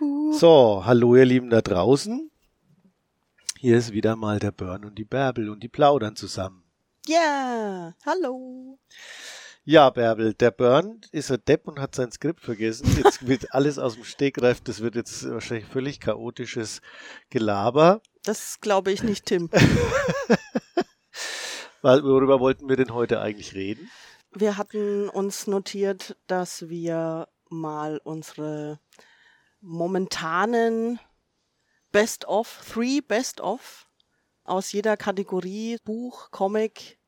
Juhu. So, hallo ihr Lieben da draußen. Hier ist wieder mal der Burn und die Bärbel und die plaudern zusammen. Ja, hallo. Ja, Bärbel, der Burn ist ein Depp und hat sein Skript vergessen. Jetzt wird alles aus dem Stegreif, das wird jetzt wahrscheinlich völlig chaotisches Gelaber. Das glaube ich nicht, Tim. Weil, worüber wollten wir denn heute eigentlich reden? Wir hatten uns notiert, dass wir mal unsere momentanen Best of, three Best of aus jeder Kategorie, Buch, Comic,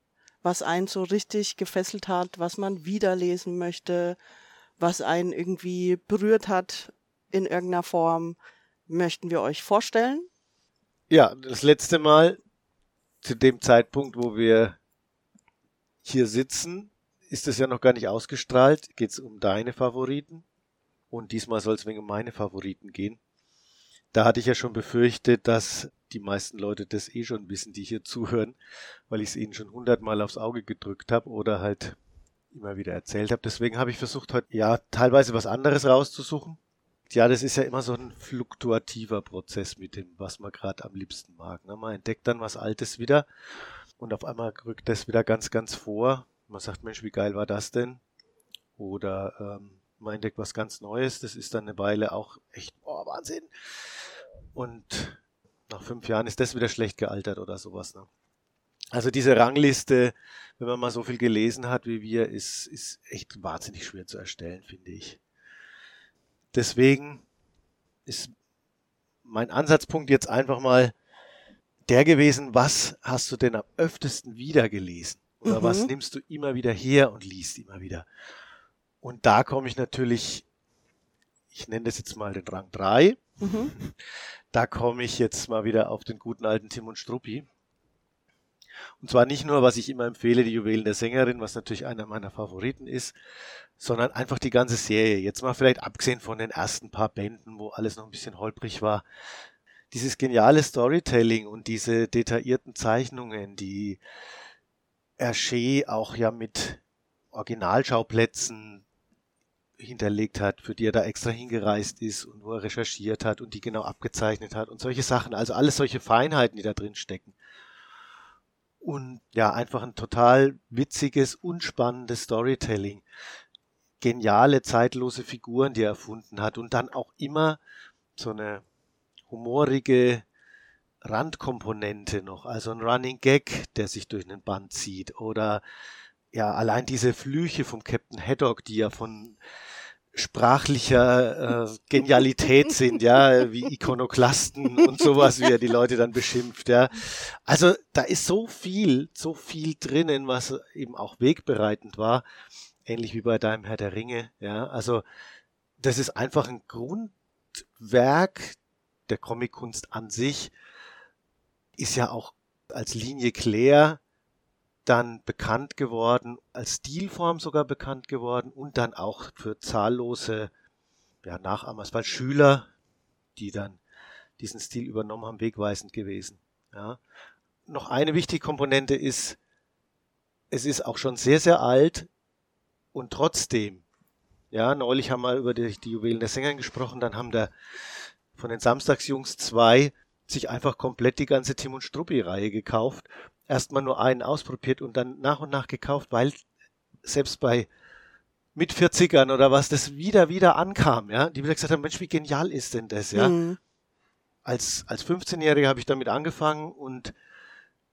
was einen so richtig gefesselt hat, was man wieder lesen möchte, was einen irgendwie berührt hat in irgendeiner Form, möchten wir euch vorstellen. Ja, das letzte Mal, zu dem Zeitpunkt, wo wir hier sitzen, ist es ja noch gar nicht ausgestrahlt. Geht es um deine Favoriten. Und diesmal soll es wegen meine Favoriten gehen. Da hatte ich ja schon befürchtet, dass die meisten Leute das eh schon wissen, die hier zuhören, weil ich es ihnen schon hundertmal aufs Auge gedrückt habe oder halt immer wieder erzählt habe. Deswegen habe ich versucht, heute ja teilweise was anderes rauszusuchen. Ja, das ist ja immer so ein fluktuativer Prozess mit dem, was man gerade am liebsten mag. Ne? Man entdeckt dann was Altes wieder und auf einmal rückt das wieder ganz, ganz vor. Man sagt, Mensch, wie geil war das denn? Oder ähm, man entdeckt was ganz Neues. Das ist dann eine Weile auch echt, oh, Wahnsinn. Und nach fünf Jahren ist das wieder schlecht gealtert oder sowas. Ne? Also diese Rangliste, wenn man mal so viel gelesen hat wie wir, ist, ist echt wahnsinnig schwer zu erstellen, finde ich. Deswegen ist mein Ansatzpunkt jetzt einfach mal der gewesen, was hast du denn am öftesten wieder gelesen? Oder mhm. was nimmst du immer wieder her und liest immer wieder? Und da komme ich natürlich, ich nenne das jetzt mal den Rang 3. Mhm. Da komme ich jetzt mal wieder auf den guten alten Timon Struppi. Und zwar nicht nur, was ich immer empfehle, die Juwelen der Sängerin, was natürlich einer meiner Favoriten ist, sondern einfach die ganze Serie. Jetzt mal vielleicht abgesehen von den ersten paar Bänden, wo alles noch ein bisschen holprig war. Dieses geniale Storytelling und diese detaillierten Zeichnungen, die Hergé auch ja mit Originalschauplätzen hinterlegt hat, für die er da extra hingereist ist und wo er recherchiert hat und die genau abgezeichnet hat und solche Sachen. Also alles solche Feinheiten, die da drin stecken. Und ja, einfach ein total witziges, unspannendes Storytelling. Geniale, zeitlose Figuren, die er erfunden hat und dann auch immer so eine humorige Randkomponente noch, also ein Running Gag, der sich durch einen Band zieht oder ja, allein diese Flüche vom Captain Haddock, die ja von sprachlicher äh, Genialität sind, ja, wie Ikonoklasten und sowas, wie er die Leute dann beschimpft, ja. Also da ist so viel, so viel drinnen, was eben auch wegbereitend war, ähnlich wie bei deinem Herr der Ringe, ja. Also das ist einfach ein Grundwerk der Comickunst an sich, ist ja auch als Linie Claire dann bekannt geworden, als Stilform sogar bekannt geworden und dann auch für zahllose ja, Nachahmer. Es waren Schüler, die dann diesen Stil übernommen haben, wegweisend gewesen. Ja. Noch eine wichtige Komponente ist, es ist auch schon sehr, sehr alt und trotzdem, ja, neulich haben wir über die, die Juwelen der Sänger gesprochen, dann haben da von den Samstagsjungs zwei sich einfach komplett die ganze Tim und Struppi-Reihe gekauft erstmal nur einen ausprobiert und dann nach und nach gekauft, weil selbst bei mit 40ern oder was das wieder, wieder ankam, ja, die wieder gesagt haben, Mensch, wie genial ist denn das, ja. Mhm. Als, als 15-Jähriger habe ich damit angefangen und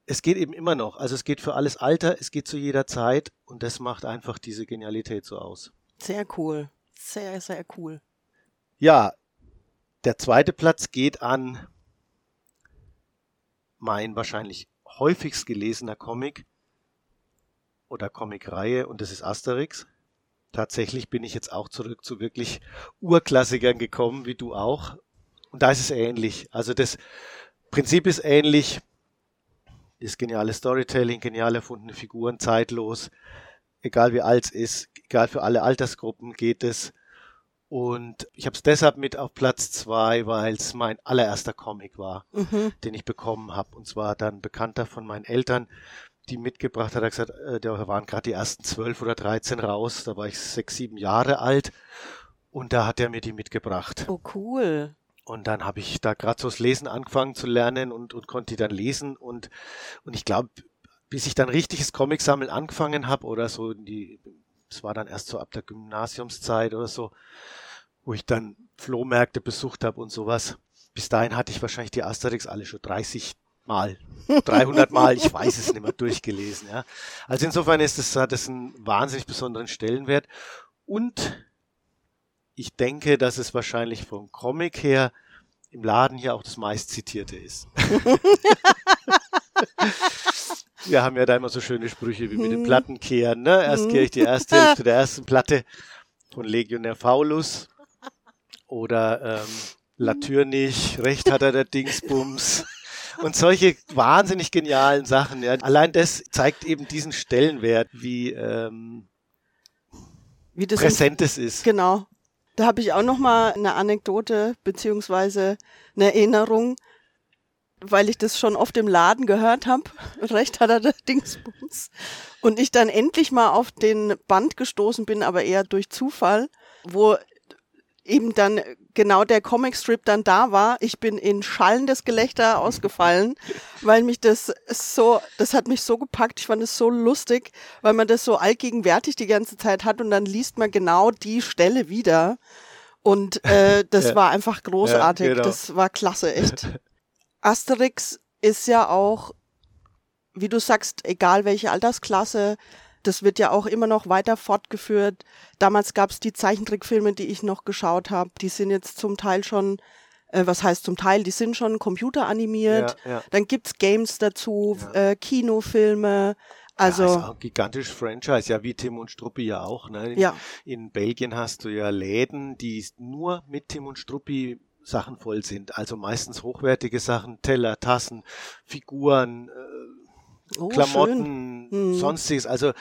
es geht eben immer noch. Also es geht für alles Alter, es geht zu jeder Zeit und das macht einfach diese Genialität so aus. Sehr cool. Sehr, sehr cool. Ja, der zweite Platz geht an mein wahrscheinlich häufigst gelesener Comic oder Comicreihe und das ist Asterix. Tatsächlich bin ich jetzt auch zurück zu wirklich Urklassikern gekommen, wie du auch. Und da ist es ähnlich. Also das Prinzip ist ähnlich. Das geniale Storytelling, genial erfundene Figuren, zeitlos. Egal wie alt es ist, egal für alle Altersgruppen geht es. Und ich habe es deshalb mit auf Platz zwei, weil es mein allererster Comic war, mhm. den ich bekommen habe. Und zwar dann Bekannter von meinen Eltern, die mitgebracht hat, hat gesagt, äh, da waren gerade die ersten zwölf oder dreizehn raus. Da war ich sechs, sieben Jahre alt. Und da hat er mir die mitgebracht. Oh, cool. Und dann habe ich da gerade so das Lesen angefangen zu lernen und, und konnte die dann lesen. Und, und ich glaube, bis ich dann richtiges Comicsammeln angefangen habe oder so die, es war dann erst so ab der Gymnasiumszeit oder so, wo ich dann Flohmärkte besucht habe und sowas. Bis dahin hatte ich wahrscheinlich die Asterix alle schon 30 Mal, 300 Mal, ich weiß es nicht mehr, durchgelesen. Ja. Also insofern ist es, hat es einen wahnsinnig besonderen Stellenwert. Und ich denke, dass es wahrscheinlich vom Comic her im Laden hier auch das meistzitierte ist. Wir haben ja da immer so schöne Sprüche wie mit den mhm. Plattenkehren. Ne? Erst kehre ich die erste Hälfte der ersten Platte von Legionär Faulus oder ähm, Latürnich, recht hat er der Dingsbums. Und solche wahnsinnig genialen Sachen. Ja. Allein das zeigt eben diesen Stellenwert, wie, ähm, wie das präsent es ist. Genau. Da habe ich auch noch mal eine Anekdote beziehungsweise eine Erinnerung, weil ich das schon oft im Laden gehört habe. Recht hat er der Dingsbums. Und ich dann endlich mal auf den Band gestoßen bin, aber eher durch Zufall, wo eben dann genau der Comicstrip dann da war. Ich bin in schallendes Gelächter ausgefallen, weil mich das so, das hat mich so gepackt. Ich fand es so lustig, weil man das so allgegenwärtig die ganze Zeit hat und dann liest man genau die Stelle wieder. Und äh, das ja. war einfach großartig. Ja, genau. Das war klasse, echt. Asterix ist ja auch, wie du sagst, egal welche Altersklasse, das wird ja auch immer noch weiter fortgeführt. Damals gab es die Zeichentrickfilme, die ich noch geschaut habe. Die sind jetzt zum Teil schon, äh, was heißt zum Teil, die sind schon computeranimiert. Ja, ja. Dann gibt's Games dazu, ja. äh, Kinofilme. Also ja, ist auch ein gigantisches Franchise, ja wie Tim und Struppi ja auch. Ne? In, ja. in Belgien hast du ja Läden, die nur mit Tim und Struppi Sachen voll sind. Also meistens hochwertige Sachen, Teller, Tassen, Figuren, äh, oh, Klamotten, hm. sonstiges. Also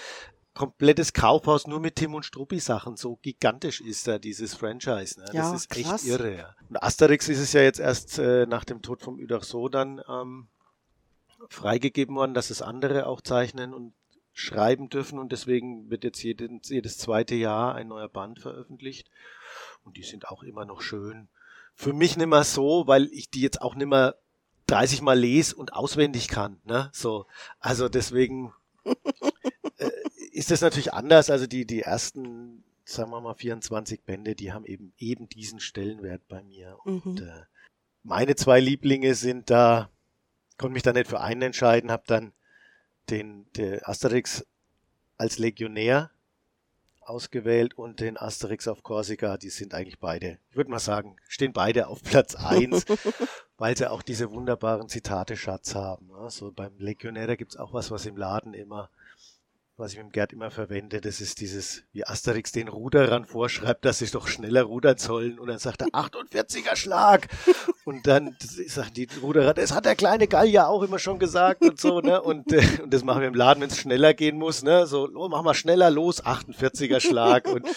komplettes Kaufhaus nur mit Tim und Struppi Sachen. So gigantisch ist da dieses Franchise. Ne? Ja, das ist krass. echt irre. Ja. Und Asterix ist es ja jetzt erst äh, nach dem Tod vom Uderso dann ähm, freigegeben worden, dass es andere auch zeichnen und schreiben dürfen und deswegen wird jetzt jedes, jedes zweite Jahr ein neuer Band veröffentlicht und die sind auch immer noch schön. Für mich nicht mehr so, weil ich die jetzt auch nicht mehr 30 Mal lese und auswendig kann. Ne? So, also deswegen äh, ist das natürlich anders. Also die, die ersten, sagen wir mal, 24 Bände, die haben eben eben diesen Stellenwert bei mir. Und mhm. äh, meine zwei Lieblinge sind da, konnte mich da nicht für einen entscheiden, habe dann den der Asterix als Legionär ausgewählt und den Asterix auf Korsika, die sind eigentlich beide, ich würde mal sagen, stehen beide auf Platz eins, weil sie auch diese wunderbaren Zitate-Schatz haben. Also beim Legionär, da gibt's auch was, was im Laden immer was ich mit dem Gerd immer verwende, das ist dieses, wie Asterix den Ruderern vorschreibt, dass sie doch schneller rudern sollen. Und dann sagt er 48er Schlag. Und dann sagen die Ruderer, das hat der kleine Gall ja auch immer schon gesagt und so, ne? Und, äh, und das machen wir im Laden, wenn es schneller gehen muss, ne? So, oh, mach mal schneller los, 48er Schlag. Und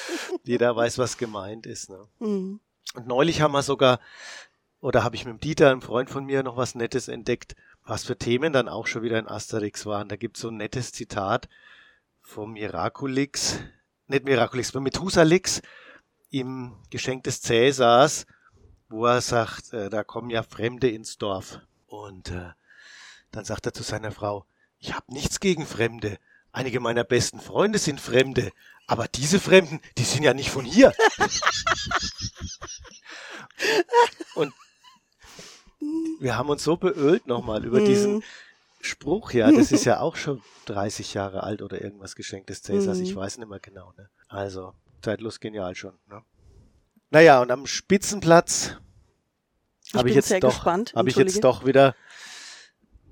jeder weiß, was gemeint ist, ne? Mhm. Und neulich haben wir sogar, oder habe ich mit dem Dieter, einem Freund von mir, noch was Nettes entdeckt, was für Themen dann auch schon wieder in Asterix waren. Da gibt es so ein nettes Zitat vom Miraculix, nicht Miraculix, von Methusalix im Geschenk des Cäsars, wo er sagt, äh, da kommen ja Fremde ins Dorf. Und äh, dann sagt er zu seiner Frau, ich habe nichts gegen Fremde. Einige meiner besten Freunde sind Fremde. Aber diese Fremden, die sind ja nicht von hier. Und wir haben uns so beölt nochmal über diesen mhm. Spruch, ja, das ist ja auch schon 30 Jahre alt oder irgendwas Geschenk des Cäsars, mhm. ich weiß nicht mehr genau. Ne? Also, zeitlos genial schon. Ne? Naja, und am Spitzenplatz habe ich jetzt doch, habe ich jetzt doch wieder,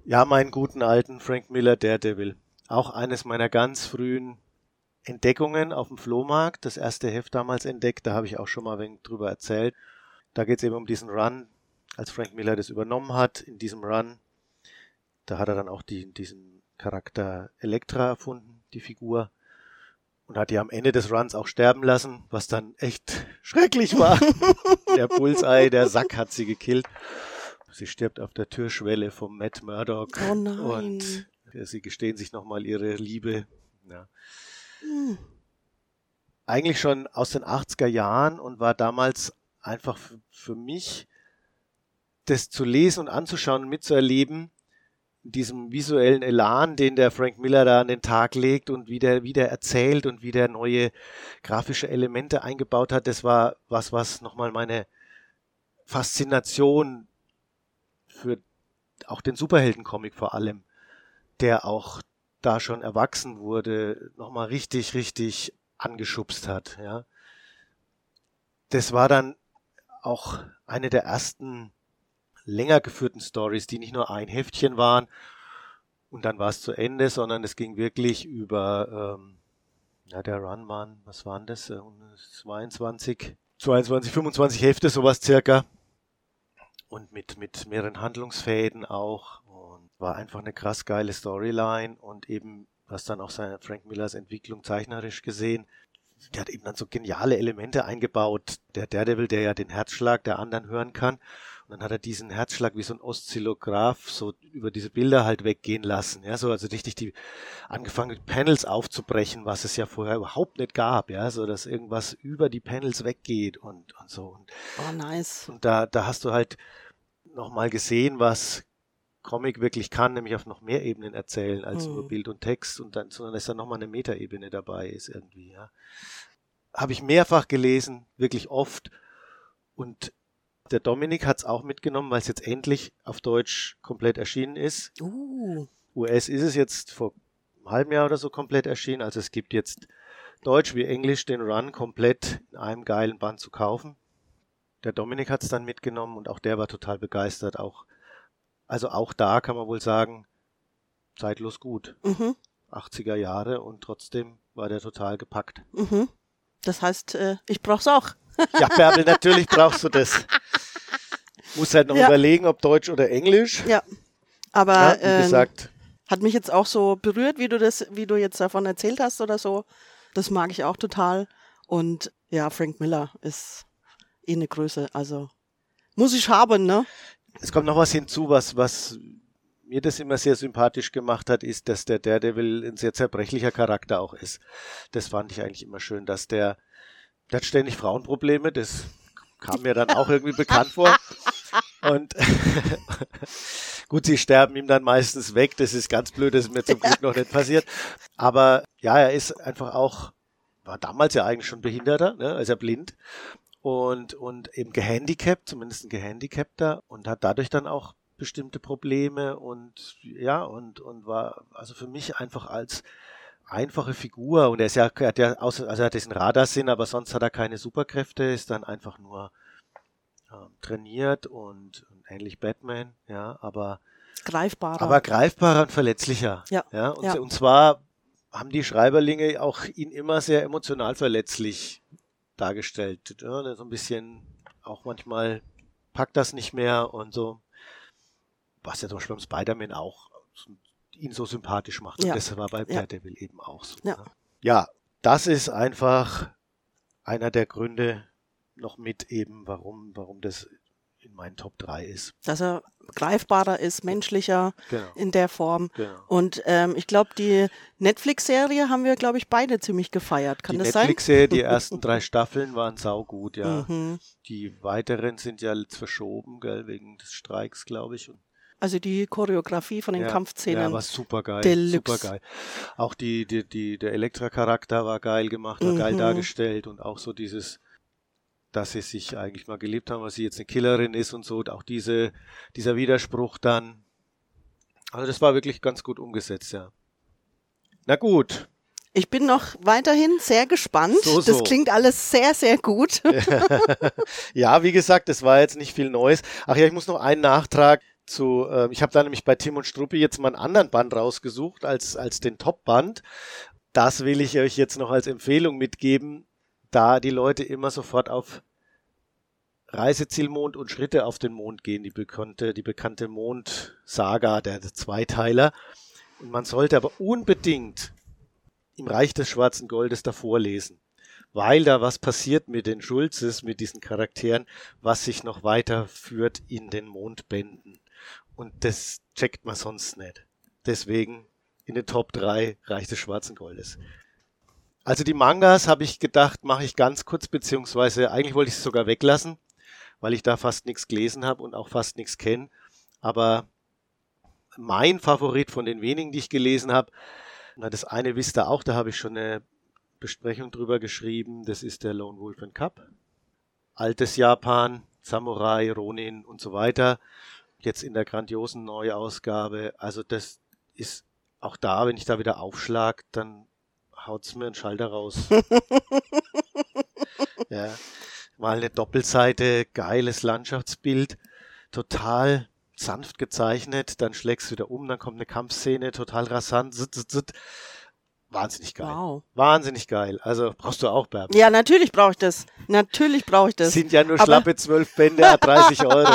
ja, meinen guten alten Frank Miller Daredevil. Auch eines meiner ganz frühen Entdeckungen auf dem Flohmarkt. Das erste Heft damals entdeckt, da habe ich auch schon mal ein wenig drüber erzählt. Da geht es eben um diesen Run, als Frank Miller das übernommen hat. In diesem Run da hat er dann auch die, diesen Charakter Elektra erfunden, die Figur. Und hat die am Ende des Runs auch sterben lassen, was dann echt schrecklich war. der Bullseye, der Sack hat sie gekillt. Sie stirbt auf der Türschwelle vom Matt Murdock. Oh nein. Und sie gestehen sich nochmal ihre Liebe. Ja. Hm. eigentlich schon aus den 80er Jahren und war damals einfach für mich, das zu lesen und anzuschauen und mitzuerleben, diesem visuellen Elan, den der Frank Miller da an den Tag legt und wie der, wie der erzählt und wie der neue grafische Elemente eingebaut hat, das war was, was nochmal meine Faszination für auch den Superheldencomic vor allem, der auch da schon erwachsen wurde, nochmal richtig, richtig angeschubst hat, ja. Das war dann auch eine der ersten länger geführten Stories, die nicht nur ein Heftchen waren und dann war es zu Ende, sondern es ging wirklich über, ähm, ja, der Run waren, was waren das? 22, 22, 25 Hefte, sowas circa. Und mit, mit mehreren Handlungsfäden auch. Und war einfach eine krass geile Storyline und eben, was dann auch seine Frank Millers Entwicklung zeichnerisch gesehen, der hat eben dann so geniale Elemente eingebaut. Der Daredevil, der ja den Herzschlag der anderen hören kann. Und dann hat er diesen Herzschlag wie so ein Oszillograph so über diese Bilder halt weggehen lassen. Ja, so also richtig die angefangen Panels aufzubrechen, was es ja vorher überhaupt nicht gab. Ja, so dass irgendwas über die Panels weggeht und, und so. Und, oh, nice. Und da, da hast du halt nochmal gesehen, was Comic wirklich kann, nämlich auf noch mehr Ebenen erzählen als hm. nur Bild und Text und dann, sondern dass da nochmal eine Metaebene dabei ist irgendwie, ja. Habe ich mehrfach gelesen, wirklich oft. Und der Dominik hat es auch mitgenommen, weil es jetzt endlich auf Deutsch komplett erschienen ist. Uh. US ist es jetzt vor einem halben Jahr oder so komplett erschienen. Also es gibt jetzt Deutsch wie Englisch den Run komplett in einem geilen Band zu kaufen. Der Dominik hat es dann mitgenommen und auch der war total begeistert. Auch, also auch da kann man wohl sagen, zeitlos gut. Mhm. 80er Jahre und trotzdem war der total gepackt. Mhm. Das heißt, äh, ich brauch's auch. Ja, Bärbel, natürlich brauchst du das. Muss halt noch ja. überlegen, ob Deutsch oder Englisch. Ja. Aber ja, wie ähm, gesagt. hat mich jetzt auch so berührt, wie du das, wie du jetzt davon erzählt hast oder so. Das mag ich auch total. Und ja, Frank Miller ist eh eine Größe. Also muss ich haben, ne? Es kommt noch was hinzu, was, was mir das immer sehr sympathisch gemacht hat, ist, dass der Daredevil ein sehr zerbrechlicher Charakter auch ist. Das fand ich eigentlich immer schön, dass der der hat ständig Frauenprobleme, das kam mir dann auch irgendwie bekannt vor. Und gut, sie sterben ihm dann meistens weg. Das ist ganz blöd, das ist mir zum Glück noch nicht passiert. Aber ja, er ist einfach auch, war damals ja eigentlich schon Behinderter, ne? ist er blind und, und eben gehandicapt, zumindest ein Gehandicapter und hat dadurch dann auch bestimmte Probleme und ja, und, und war also für mich einfach als einfache Figur und er ist ja, er hat ja also er hat diesen Radarsinn, aber sonst hat er keine Superkräfte, ist dann einfach nur ähm, trainiert und, und, ähnlich Batman, ja, aber greifbarer. Aber greifbarer und verletzlicher. Ja. ja, und, ja. und zwar haben die Schreiberlinge auch ihn immer sehr emotional verletzlich dargestellt. Ja, so ein bisschen auch manchmal packt das nicht mehr und so. Was ja zum Beispiel beim Spider-Man auch ihn so sympathisch macht. Und das war bei Daredevil eben auch so. Ja. Ne? ja, das ist einfach einer der Gründe noch mit eben, warum, warum das in meinen Top 3 ist. Dass er greifbarer ist, menschlicher genau. in der Form. Genau. Und ähm, ich glaube, die Netflix-Serie haben wir, glaube ich, beide ziemlich gefeiert. Kann die das Netflix-Serie, sein? die ersten drei Staffeln waren saugut, ja. Mhm. Die weiteren sind ja jetzt verschoben, gell, wegen des Streiks, glaube ich. Und also die Choreografie von den ja, Kampfszenen. Ja, war super geil. Deluxe. Super geil. Auch die, die, die, der Elektra-Charakter war geil gemacht, war mhm. geil dargestellt und auch so dieses, dass sie sich eigentlich mal gelebt haben, was sie jetzt eine Killerin ist und so. Und auch diese, dieser Widerspruch dann. Also das war wirklich ganz gut umgesetzt, ja. Na gut. Ich bin noch weiterhin sehr gespannt. So, so. Das klingt alles sehr, sehr gut. ja, wie gesagt, das war jetzt nicht viel Neues. Ach ja, ich muss noch einen Nachtrag zu, äh, ich habe da nämlich bei Tim und Struppi jetzt mal einen anderen Band rausgesucht als, als den Top-Band. Das will ich euch jetzt noch als Empfehlung mitgeben, da die Leute immer sofort auf Reisezielmond und Schritte auf den Mond gehen, die bekannte, die bekannte Mond-Saga, der Zweiteiler. Und man sollte aber unbedingt im Reich des schwarzen Goldes davor lesen, weil da was passiert mit den Schulzes, mit diesen Charakteren, was sich noch weiter führt in den Mondbänden. Und das checkt man sonst nicht. Deswegen in den Top 3 Reich des Schwarzen Goldes. Also die Mangas habe ich gedacht, mache ich ganz kurz, beziehungsweise eigentlich wollte ich es sogar weglassen, weil ich da fast nichts gelesen habe und auch fast nichts kenne. Aber mein Favorit von den wenigen, die ich gelesen habe, das eine wisst ihr auch, da habe ich schon eine Besprechung drüber geschrieben, das ist der Lone Wolf and Cup. Altes Japan, Samurai, Ronin und so weiter. Jetzt in der grandiosen Neuausgabe. Also das ist auch da, wenn ich da wieder aufschlag, dann haut's mir einen Schalter raus. ja, mal eine Doppelseite, geiles Landschaftsbild, total sanft gezeichnet, dann schlägst du wieder um, dann kommt eine Kampfszene, total rasant, zit, zit, zit. Wahnsinnig geil. Wow. Wahnsinnig geil. Also brauchst du auch, Bärbel. Ja, natürlich brauche ich das. Natürlich brauche ich das. Sind ja nur aber schlappe zwölf Bände, 30 Euro.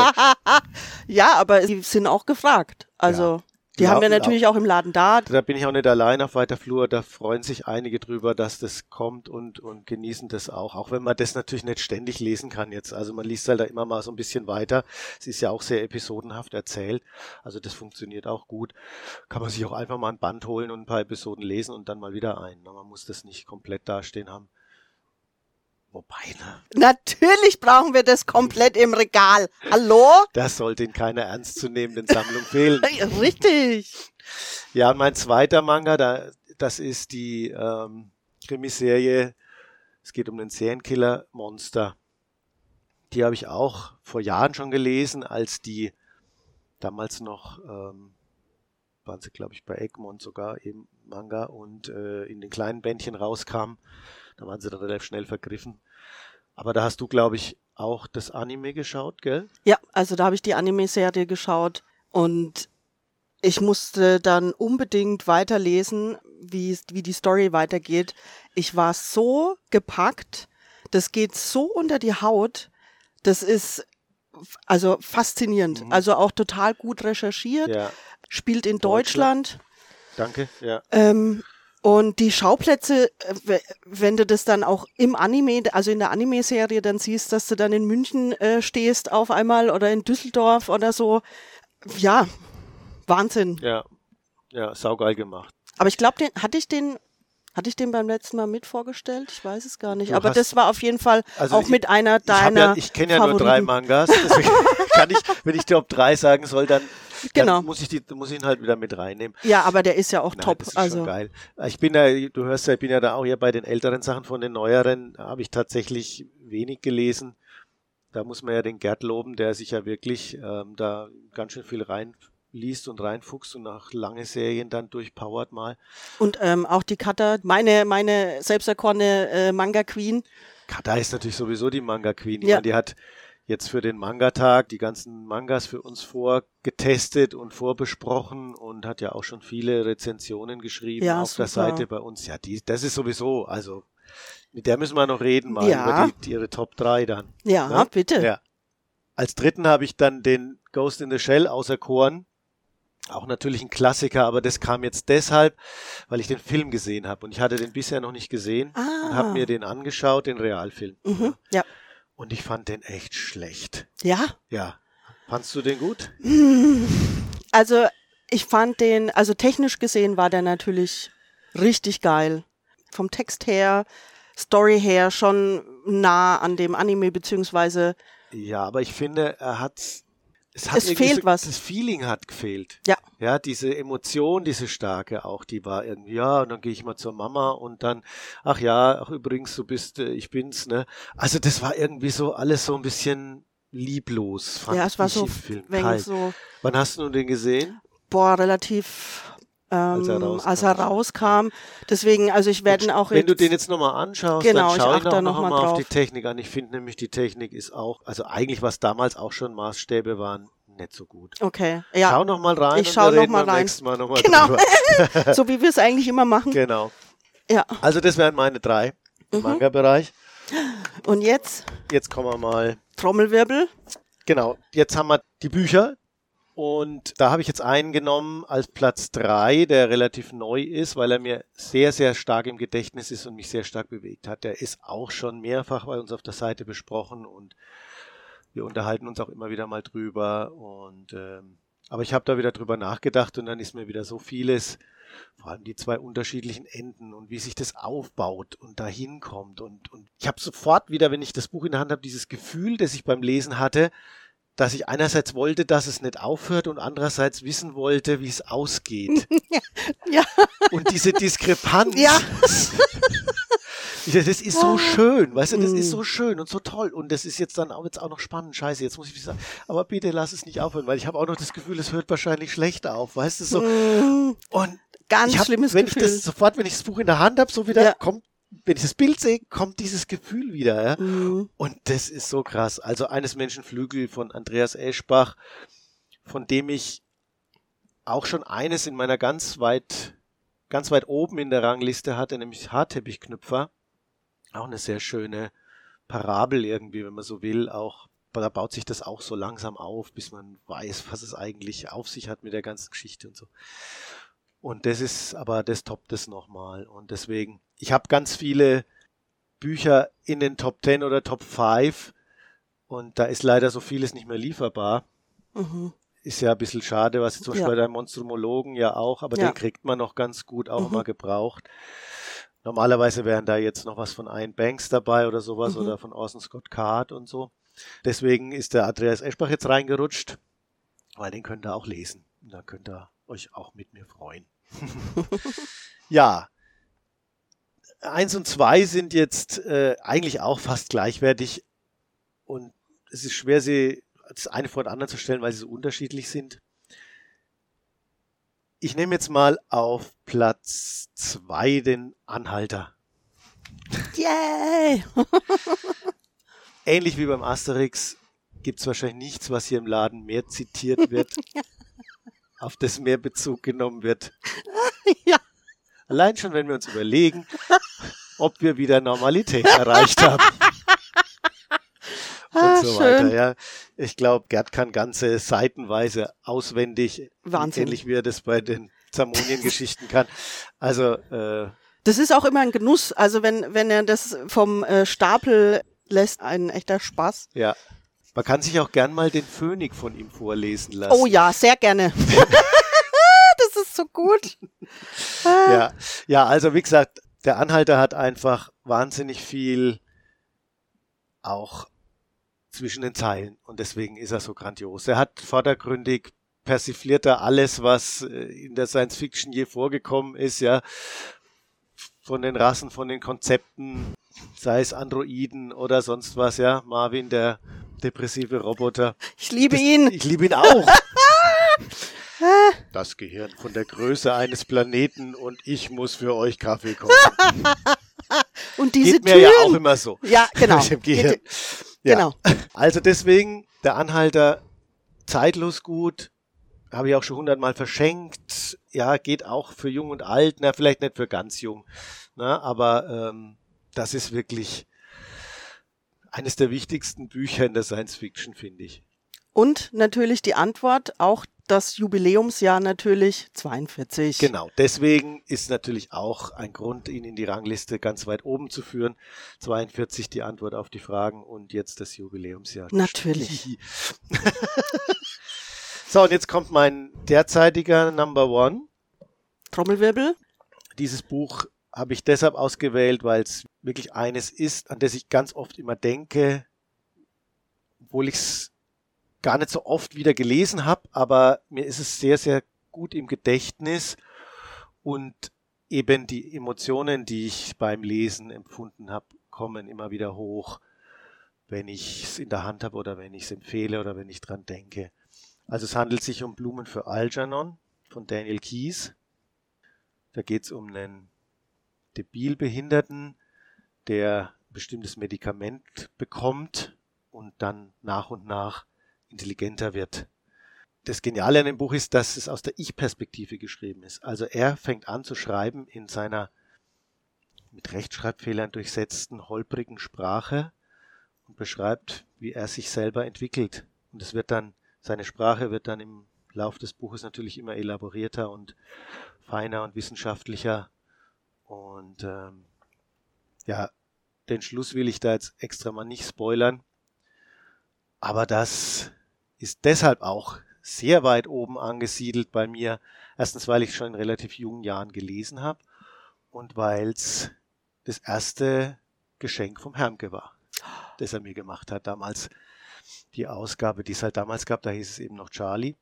ja, aber sie sind auch gefragt. Also. Ja. Die haben wir natürlich auch, auch, im Laden da. Da bin ich auch nicht allein auf weiter Flur. Da freuen sich einige drüber, dass das kommt und, und genießen das auch. Auch wenn man das natürlich nicht ständig lesen kann jetzt. Also man liest halt da immer mal so ein bisschen weiter. Es ist ja auch sehr episodenhaft erzählt. Also das funktioniert auch gut. Kann man sich auch einfach mal ein Band holen und ein paar Episoden lesen und dann mal wieder ein. Man muss das nicht komplett dastehen haben. Wobei, ne? Natürlich brauchen wir das komplett im Regal. Hallo? Das sollte in keiner ernstzunehmenden Sammlung fehlen. Richtig. Ja, und mein zweiter Manga, da, das ist die ähm, Krimiserie. Es geht um den Serienkiller Monster. Die habe ich auch vor Jahren schon gelesen, als die damals noch, ähm, waren sie glaube ich bei Egmont sogar eben Manga und äh, in den kleinen Bändchen rauskam. Da waren sie dann relativ schnell vergriffen. Aber da hast du, glaube ich, auch das Anime geschaut, gell? Ja, also da habe ich die Anime-Serie geschaut und ich musste dann unbedingt weiterlesen, wie, wie die Story weitergeht. Ich war so gepackt, das geht so unter die Haut, das ist also faszinierend, mhm. also auch total gut recherchiert, ja. spielt in Deutschland. Deutschland. Danke, ja. Ähm, und die Schauplätze, äh, wenn du das dann auch im Anime, also in der Anime-Serie dann siehst, dass du dann in München äh, stehst auf einmal oder in Düsseldorf oder so, ja, Wahnsinn. Ja, ja, saugeil gemacht. Aber ich glaube, den hatte ich den hatte ich den beim letzten Mal mit vorgestellt? Ich weiß es gar nicht. Du Aber das war auf jeden Fall also auch ich, mit einer deiner. Ich, ja, ich kenne ja nur drei Mangas. Deswegen kann ich, wenn ich Top 3 sagen soll, dann Genau. Dann muss ich die, muss ich ihn halt wieder mit reinnehmen. Ja, aber der ist ja auch Nein, top. Das ist also schon geil. Ich bin da, du hörst ja, ich bin ja da auch hier bei den älteren Sachen von den neueren, habe ich tatsächlich wenig gelesen. Da muss man ja den Gerd loben, der sich ja wirklich ähm, da ganz schön viel rein liest und reinfuchst und nach lange Serien dann durchpowert mal. Und ähm, auch die Kata, meine, meine selbsterkorene äh, Manga Queen. Kata ist natürlich sowieso die Manga Queen. Ja. Meine, die hat jetzt für den Manga-Tag die ganzen Mangas für uns vorgetestet und vorbesprochen und hat ja auch schon viele Rezensionen geschrieben ja, auf super. der Seite bei uns. Ja, die, das ist sowieso, also mit der müssen wir noch reden, mal ja. über die, ihre Top 3 dann. Ja, ja? Ne? bitte. Ja. Als dritten habe ich dann den Ghost in the Shell außer Korn. Auch natürlich ein Klassiker, aber das kam jetzt deshalb, weil ich den Film gesehen habe. Und ich hatte den bisher noch nicht gesehen ah. und habe mir den angeschaut, den Realfilm. Mhm, ja. Und ich fand den echt schlecht. Ja? Ja. Fandst du den gut? Also, ich fand den, also technisch gesehen war der natürlich richtig geil. Vom Text her, Story her schon nah an dem Anime, beziehungsweise. Ja, aber ich finde, er hat es, es fehlt so, was. Das Feeling hat gefehlt. Ja. Ja, diese Emotion, diese starke auch, die war irgendwie, ja, und dann gehe ich mal zur Mama und dann, ach ja, ach übrigens, du bist, äh, ich bin's, ne? Also das war irgendwie so alles so ein bisschen lieblos, fand ja, es war so, Film. so. Wann hast du den gesehen? Boah, relativ als, er ähm, als, er rauskam. Deswegen, also ich werde auch Wenn du den jetzt nochmal anschaust, genau, dann schau ich, ich auch noch, noch auf die Technik an. Ich finde nämlich, die Technik ist auch, also eigentlich, was damals auch schon Maßstäbe waren, nicht so gut. Okay, ja. Schau noch mal rein. Ich schau noch mal rein. Mal noch mal genau. so wie wir es eigentlich immer machen. Genau. Ja. Also das wären meine drei im mhm. Manga-Bereich. Und jetzt? Jetzt kommen wir mal. Trommelwirbel. Genau. Jetzt haben wir die Bücher, und da habe ich jetzt einen genommen als Platz drei, der relativ neu ist, weil er mir sehr, sehr stark im Gedächtnis ist und mich sehr stark bewegt hat. Der ist auch schon mehrfach bei uns auf der Seite besprochen und wir unterhalten uns auch immer wieder mal drüber. Und ähm, Aber ich habe da wieder drüber nachgedacht und dann ist mir wieder so vieles, vor allem die zwei unterschiedlichen Enden und wie sich das aufbaut und dahin kommt. Und, und ich habe sofort wieder, wenn ich das Buch in der Hand habe, dieses Gefühl, das ich beim Lesen hatte, dass ich einerseits wollte, dass es nicht aufhört und andererseits wissen wollte, wie es ausgeht. ja. Und diese Diskrepanz. Ja. Das ist so schön, weißt du, das ist so schön und so toll. Und das ist jetzt dann auch, jetzt auch noch spannend. Scheiße, jetzt muss ich sagen. Aber bitte lass es nicht aufhören, weil ich habe auch noch das Gefühl, es hört wahrscheinlich schlecht auf, weißt du, so. Und Ganz ich hab, schlimmes wenn Gefühl. ich das sofort, wenn ich das Buch in der Hand habe, so wieder Ja. kommt, wenn ich das Bild sehe, kommt dieses Gefühl wieder. Ja? Mhm. Und das ist so krass. Also eines Menschen Flügel von Andreas Eschbach, von dem ich auch schon eines in meiner ganz weit, ganz weit oben in der Rangliste hatte, nämlich Haarteppichknüpfer. Auch eine sehr schöne Parabel irgendwie, wenn man so will. Auch da baut sich das auch so langsam auf, bis man weiß, was es eigentlich auf sich hat mit der ganzen Geschichte und so. Und das ist, aber das toppt es nochmal. Und deswegen, ich habe ganz viele Bücher in den Top 10 oder Top 5 und da ist leider so vieles nicht mehr lieferbar. Mhm. Ist ja ein bisschen schade, was zum Beispiel Ja. bei deinem Monstrumologen ja auch, aber Ja. den kriegt man noch ganz gut, auch Mhm. mal gebraucht. Normalerweise wären da jetzt noch was von Ian Banks dabei oder sowas Mhm. oder von Orson Scott Card und so. Deswegen ist der Andreas Eschbach jetzt reingerutscht, weil den könnt ihr auch lesen. Und da könnt ihr euch auch mit mir freuen. ja. Eins und zwei sind jetzt äh, eigentlich auch fast gleichwertig und es ist schwer, sie das eine vor den anderen zu stellen, weil sie so unterschiedlich sind. Ich nehme jetzt mal auf Platz zwei den Anhalter. Yay! Ähnlich wie beim Asterix gibt es wahrscheinlich nichts, was hier im Laden mehr zitiert wird, auf das mehr Bezug genommen wird. Ja. Allein schon, wenn wir uns überlegen, ob wir wieder Normalität erreicht haben. Ah, und so schön. weiter. Ja. Ich glaube, Gerd kann ganze seitenweise auswendig, Wahnsinn. ähnlich wie er das bei den Zamonien-Geschichten kann. Also äh, Das ist auch immer ein Genuss. Also wenn, wenn er das vom äh, Stapel lässt, ein echter Spaß. ja, man kann sich auch gern mal den Phönik von ihm vorlesen lassen. Oh ja, sehr gerne. so gut. ja. ja, also wie gesagt, der Anhalter hat einfach wahnsinnig viel auch zwischen den Zeilen und deswegen ist er so grandios. Er hat vordergründig persifliert er alles, was äh, in der Science Fiction je vorgekommen ist, ja, von den Rassen, von den Konzepten, sei es Androiden oder sonst was, ja, Marvin, der depressive Roboter. Ich liebe Das- ihn. Ich liebe ihn auch. Das Gehirn von der Größe eines Planeten und ich muss für euch Kaffee kochen. Und diese Geht mir Türen. ja auch immer so. Ja, genau. Geht- Ja. Genau. Also deswegen, der Anhalter, zeitlos gut, habe ich auch schon hundertmal verschenkt. Ja, geht auch für jung und alt, na, vielleicht nicht für ganz jung. Na, aber ähm, das ist wirklich eines der wichtigsten Bücher in der Science Fiction, finde ich. Und natürlich die Antwort, auch das Jubiläumsjahr natürlich 42. Genau, deswegen ist natürlich auch ein Grund, ihn in die Rangliste ganz weit oben zu führen. 42 die Antwort auf die Fragen und jetzt das Jubiläumsjahr. Natürlich. so, und jetzt kommt mein derzeitiger Number One. Trommelwirbel. Dieses Buch habe ich deshalb ausgewählt, weil es wirklich eines ist, an das ich ganz oft immer denke, obwohl ich es gar nicht so oft wieder gelesen habe, aber mir ist es sehr, sehr gut im Gedächtnis und eben die Emotionen, die ich beim Lesen empfunden habe, kommen immer wieder hoch, wenn ich es in der Hand habe oder wenn ich es empfehle oder wenn ich dran denke. Also es handelt sich um Blumen für Algernon von Daniel Keyes. Da geht es um einen Debilbehinderten, der ein bestimmtes Medikament bekommt und dann nach und nach intelligenter wird. Das Geniale an dem Buch ist, dass es aus der Ich-Perspektive geschrieben ist. Also er fängt an zu schreiben in seiner mit Rechtschreibfehlern durchsetzten, holprigen Sprache und beschreibt, wie er sich selber entwickelt. Und es wird dann, seine Sprache wird dann im Lauf des Buches natürlich immer elaborierter und feiner und wissenschaftlicher. Und ähm, ja, den Schluss will ich da jetzt extra mal nicht spoilern. Aber das ist deshalb auch sehr weit oben angesiedelt bei mir. Erstens, weil ich schon in relativ jungen Jahren gelesen habe und weil es das erste Geschenk vom Hermke war, das er mir gemacht hat. Damals die Ausgabe, die es halt damals gab, da hieß es eben noch Charlie.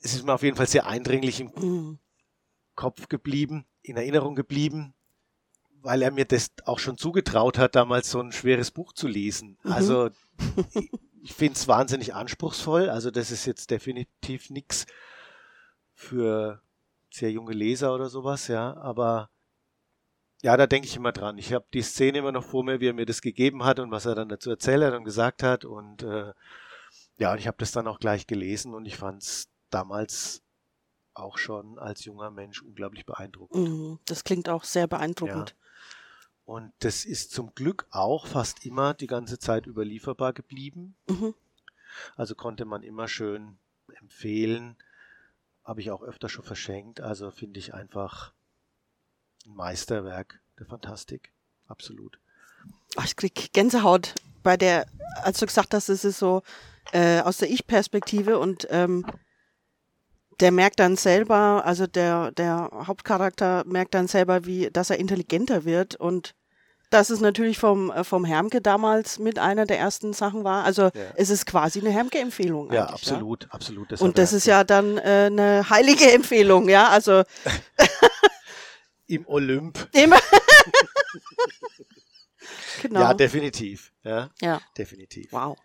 Es ist mir auf jeden Fall sehr eindringlich im Mhm. Kopf geblieben, in Erinnerung geblieben, weil er mir das auch schon zugetraut hat, damals so ein schweres Buch zu lesen. Mhm. Also ich, finde es wahnsinnig anspruchsvoll. Also das ist jetzt definitiv nichts für sehr junge Leser oder sowas, ja. Aber ja, da denke ich immer dran. Ich habe die Szene immer noch vor mir, wie er mir das gegeben hat und was er dann dazu erzählt hat und gesagt hat. Und äh, ja, und ich habe das dann auch gleich gelesen und ich fand es damals auch schon als junger Mensch unglaublich beeindruckend. Mhm. Das klingt auch sehr beeindruckend. Und das ist zum Glück auch fast immer die ganze Zeit überlieferbar geblieben. Mhm. Also konnte man immer schön empfehlen. Habe ich auch öfter schon verschenkt. Also finde ich einfach ein Meisterwerk der Fantastik. Absolut. Ach, ich krieg Gänsehaut bei der, als du gesagt hast, es ist so äh, aus der Ich-Perspektive und ähm, der merkt dann selber, also der, der Hauptcharakter merkt dann selber, wie, dass er intelligenter wird und das ist natürlich vom, äh, vom Hermke damals mit einer der ersten Sachen war. Also es ist quasi eine Hermke-Empfehlung. Ja, absolut, absolut. Ja? hat Und das ist ja dann äh, eine heilige Empfehlung, ja. Also im Olymp. immer. genau. Ja, definitiv. Ja, ja. definitiv. Wow.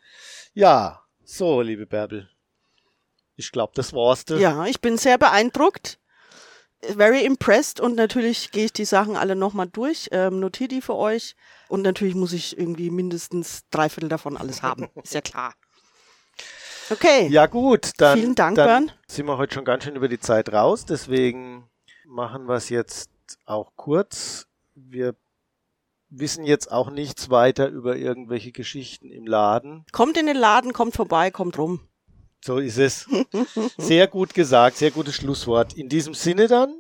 Ja, so, liebe Bärbel. Ich glaube, das war's. Ja, ich bin sehr beeindruckt. Very impressed und natürlich gehe ich die Sachen alle nochmal durch, ähm, notiere die für euch und natürlich muss ich irgendwie mindestens drei Viertel davon alles haben. Ist ja klar. Okay. Ja, gut, dann, Vielen Dank, dann Bernd. sind wir heute schon ganz schön über die Zeit raus. Deswegen machen wir es jetzt auch kurz. Wir wissen jetzt auch nichts weiter über irgendwelche Geschichten im Laden. Kommt in den Laden, kommt vorbei, kommt rum. So ist es. Sehr gut gesagt, sehr gutes Schlusswort. In diesem Sinne dann,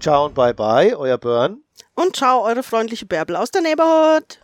ciao und bye bye, euer Burn. Und ciao, eure freundliche Bärbel aus der Neighborhood.